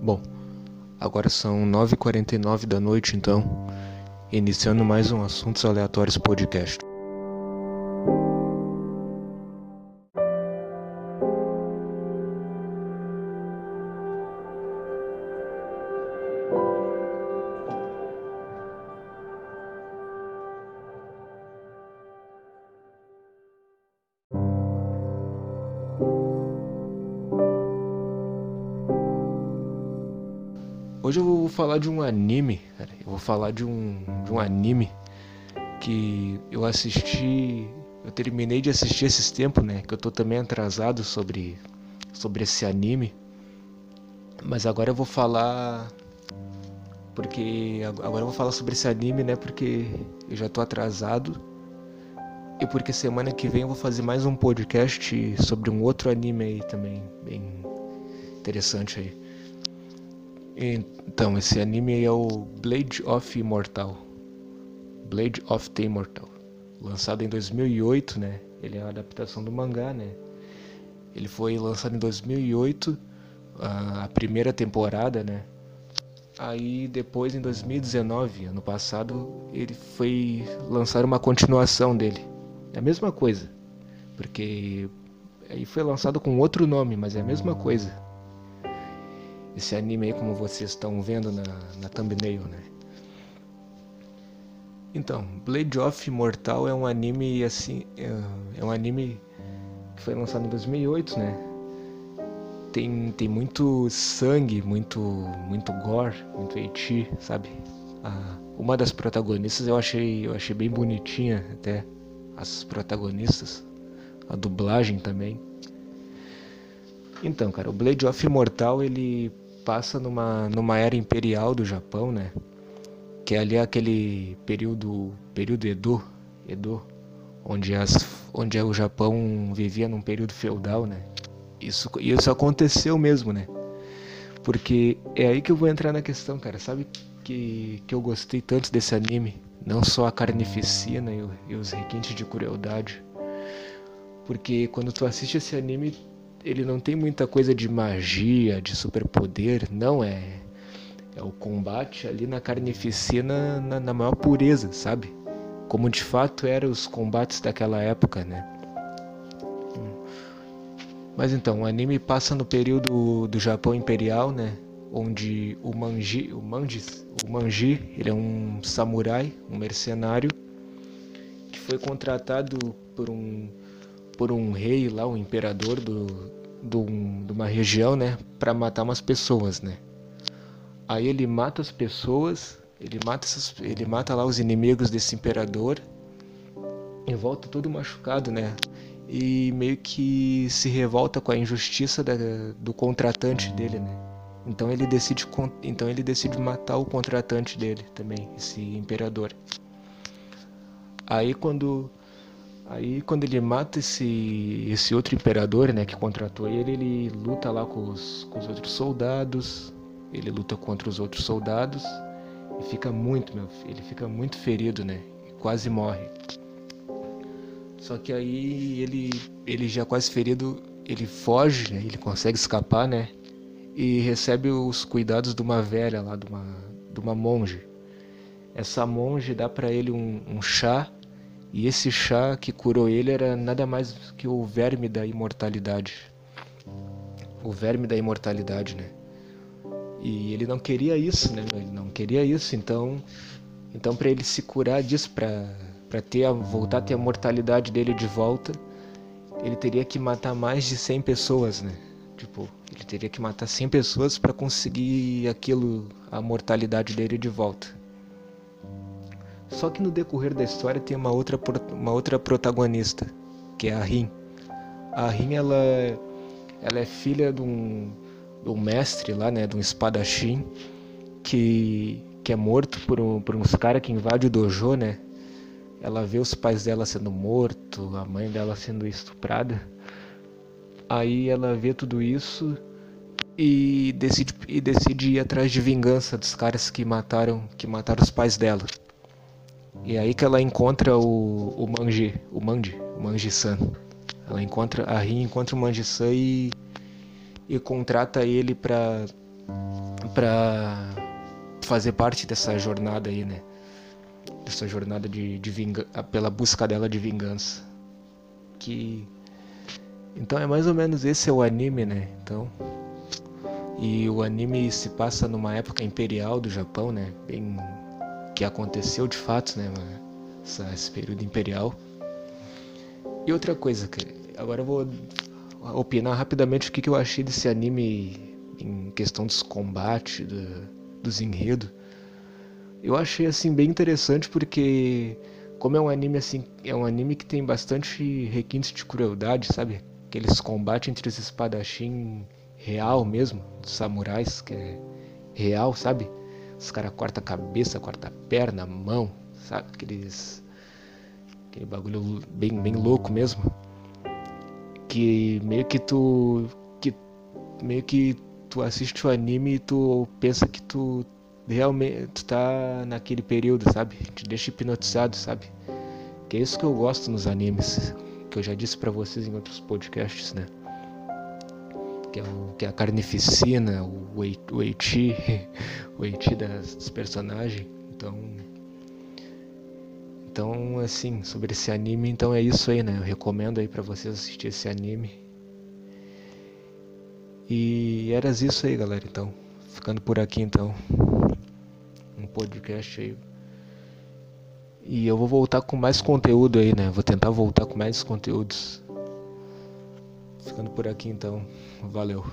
Bom, agora são 9h49 da noite, então, iniciando mais um Assuntos Aleatórios Podcast. Hoje eu vou falar de um anime, cara. Eu vou falar de um, de um anime que eu assisti. Eu terminei de assistir esses tempos, né? Que eu tô também atrasado sobre, sobre esse anime. Mas agora eu vou falar. Porque. Agora eu vou falar sobre esse anime, né? Porque eu já tô atrasado. E porque semana que vem eu vou fazer mais um podcast sobre um outro anime aí também. Bem interessante aí. Então, esse anime é o Blade of Immortal. Blade of the Immortal. Lançado em 2008, né? Ele é uma adaptação do mangá, né? Ele foi lançado em 2008, a primeira temporada, né? Aí depois, em 2019, ano passado, ele foi lançar uma continuação dele. É a mesma coisa, porque aí foi lançado com outro nome, mas é a mesma coisa esse anime aí como vocês estão vendo na, na thumbnail, né? Então, Blade of Immortal é um anime assim, é, é um anime que foi lançado em 2008, né? Tem, tem muito sangue, muito muito gore, muito eti, sabe? Ah, uma das protagonistas eu achei eu achei bem bonitinha até as protagonistas, a dublagem também. Então, cara, o Blade of Immortal ele passa numa, numa era imperial do Japão, né? Que é ali aquele período, período Edo, Edo, onde, as, onde o Japão vivia num período feudal, né? Isso, isso aconteceu mesmo, né? Porque é aí que eu vou entrar na questão, cara. Sabe que, que eu gostei tanto desse anime? Não só a carnificina e, e os requintes de crueldade. Porque quando tu assiste esse anime, ele não tem muita coisa de magia, de superpoder, não é. É o combate ali na carnificina na, na maior pureza, sabe? Como de fato eram os combates daquela época, né? Mas então, o anime passa no período do Japão Imperial, né? Onde o Manji, o o Manji, ele é um samurai, um mercenário que foi contratado por um por um rei lá, um imperador do, do, de uma região, né, para matar umas pessoas, né. Aí ele mata as pessoas, ele mata essas, ele mata lá os inimigos desse imperador e volta todo machucado, né. E meio que se revolta com a injustiça da, do contratante dele, né. Então ele decide, então ele decide matar o contratante dele também, esse imperador. Aí quando Aí quando ele mata esse, esse outro imperador, né, que contratou ele, ele luta lá com os, com os outros soldados, ele luta contra os outros soldados e fica muito, meu, ele fica muito ferido, né, e quase morre. Só que aí ele, ele já quase ferido, ele foge, né, ele consegue escapar, né, e recebe os cuidados de uma velha lá, de uma, de uma monge. Essa monge dá para ele um, um chá e esse chá que curou ele era nada mais que o verme da imortalidade. O verme da imortalidade, né? E ele não queria isso, né? Ele não queria isso, então, então para ele se curar disso, para para ter voltar a ter a mortalidade dele de volta, ele teria que matar mais de 100 pessoas, né? Tipo, ele teria que matar 100 pessoas para conseguir aquilo, a mortalidade dele de volta. Só que no decorrer da história tem uma outra, uma outra protagonista, que é a Rin. A Rin, ela, ela é filha de um, de um mestre lá, né, de um espadachim, que, que é morto por, um, por uns caras que invadem o dojo, né? Ela vê os pais dela sendo mortos, a mãe dela sendo estuprada. Aí ela vê tudo isso e decide, e decide ir atrás de vingança dos caras que mataram, que mataram os pais dela. E é aí que ela encontra o, o Manji, o Manji, o Manji-san. Ela encontra a Rin encontra o Manji-san e e contrata ele para para fazer parte dessa jornada aí, né? Dessa jornada de, de vingança, pela busca dela de vingança. Que então é mais ou menos esse é o anime, né? Então e o anime se passa numa época imperial do Japão, né? Bem que aconteceu de fato, né? Essa, esse período imperial. E outra coisa, que agora eu vou opinar rapidamente o que, que eu achei desse anime em questão dos combates, do, dos enredos. Eu achei assim bem interessante porque como é um anime assim, é um anime que tem bastante requintes de crueldade, sabe? Aqueles combates entre os espadachim real mesmo, dos samurais, que é real, sabe? Os caras cortam a cabeça, cortam a perna, a mão, sabe? Aqueles. Aquele bagulho bem, bem louco mesmo. Que meio que tu. Que meio que tu assiste o anime e tu pensa que tu realmente tu tá naquele período, sabe? Te deixa hipnotizado, sabe? Que é isso que eu gosto nos animes, que eu já disse para vocês em outros podcasts, né? Que é, o, que é a carnificina, o Eiti, o Eiti das, dos personagens. Então, então assim, sobre esse anime, então é isso aí, né? Eu recomendo aí para vocês assistir esse anime. E era isso aí, galera. Então, ficando por aqui então. Um podcast aí. E eu vou voltar com mais conteúdo aí, né? Vou tentar voltar com mais conteúdos. Ficando por aqui então. Valeu.